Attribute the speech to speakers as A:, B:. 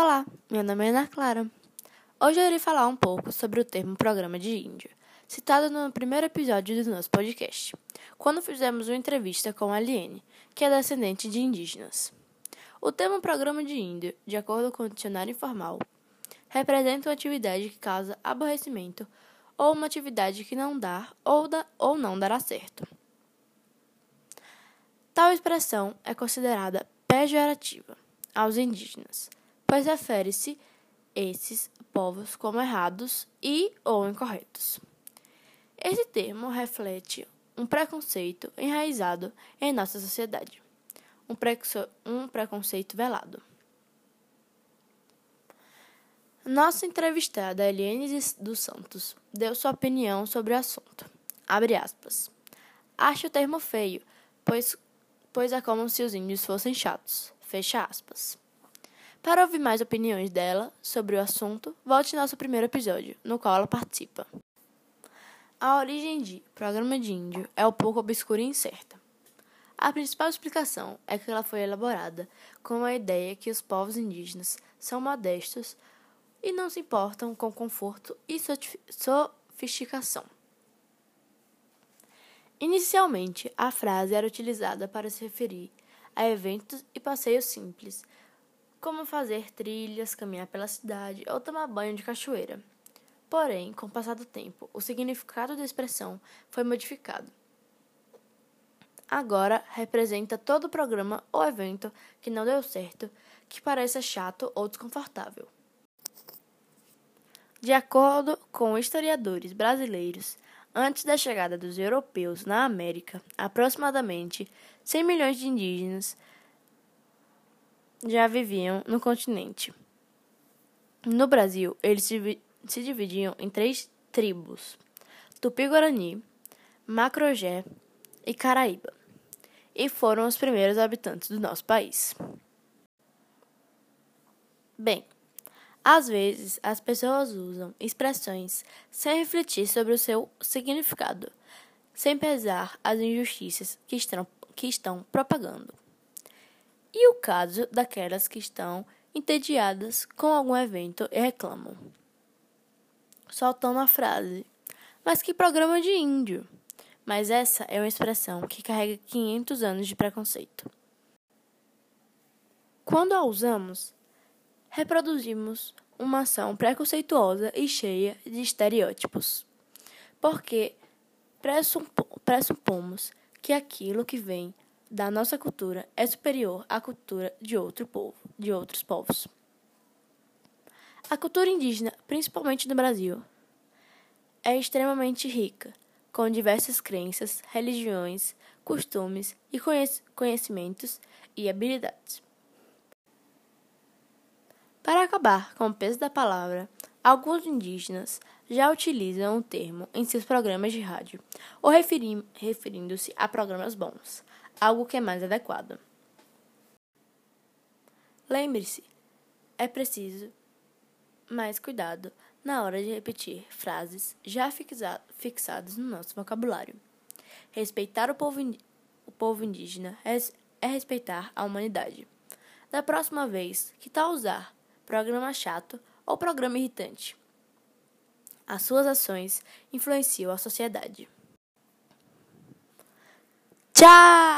A: Olá, meu nome é Ana Clara. Hoje eu irei falar um pouco sobre o termo programa de índio, citado no primeiro episódio do nosso podcast, quando fizemos uma entrevista com a Aliene, que é descendente de indígenas. O termo programa de índio, de acordo com o dicionário informal, representa uma atividade que causa aborrecimento ou uma atividade que não dá ou, dá, ou não dará certo. Tal expressão é considerada pejorativa aos indígenas, pois refere-se esses povos como errados e ou incorretos. Esse termo reflete um preconceito enraizado em nossa sociedade, um, um preconceito velado. Nossa entrevistada Eliane dos Santos deu sua opinião sobre o assunto. Abre aspas. Acho o termo feio, pois, pois é como se os índios fossem chatos. Fecha aspas. Para ouvir mais opiniões dela sobre o assunto, volte nosso primeiro episódio, no qual ela participa. A origem de Programa de Índio é um pouco obscura e incerta. A principal explicação é que ela foi elaborada com a ideia que os povos indígenas são modestos e não se importam com conforto e sofisticação. Inicialmente, a frase era utilizada para se referir a eventos e passeios simples, como fazer trilhas, caminhar pela cidade ou tomar banho de cachoeira. Porém, com o passar do tempo, o significado da expressão foi modificado. Agora representa todo o programa ou evento que não deu certo, que pareça chato ou desconfortável. De acordo com historiadores brasileiros, antes da chegada dos europeus na América, aproximadamente 100 milhões de indígenas já viviam no continente. No Brasil, eles se dividiam em três tribos: Tupi-Guarani, Macrogé e Caraíba, e foram os primeiros habitantes do nosso país. Bem, às vezes, as pessoas usam expressões sem refletir sobre o seu significado, sem pesar as injustiças que estão, que estão propagando. E o caso daquelas que estão entediadas com algum evento e reclamam. Soltando a frase: Mas que programa de índio! Mas essa é uma expressão que carrega 500 anos de preconceito. Quando a usamos, reproduzimos uma ação preconceituosa e cheia de estereótipos. Porque pressupomos que aquilo que vem da nossa cultura é superior à cultura de outro povo, de outros povos. A cultura indígena, principalmente no Brasil, é extremamente rica, com diversas crenças, religiões, costumes e conhecimentos e habilidades. Para acabar com o peso da palavra, alguns indígenas já utilizam o termo em seus programas de rádio, ou referindo-se a programas bons, algo que é mais adequado. Lembre-se, é preciso mais cuidado na hora de repetir frases já fixadas no nosso vocabulário. Respeitar o povo, o povo indígena é respeitar a humanidade. Da próxima vez, que tal usar programa chato ou programa irritante. As suas ações influenciam a sociedade. Tchau!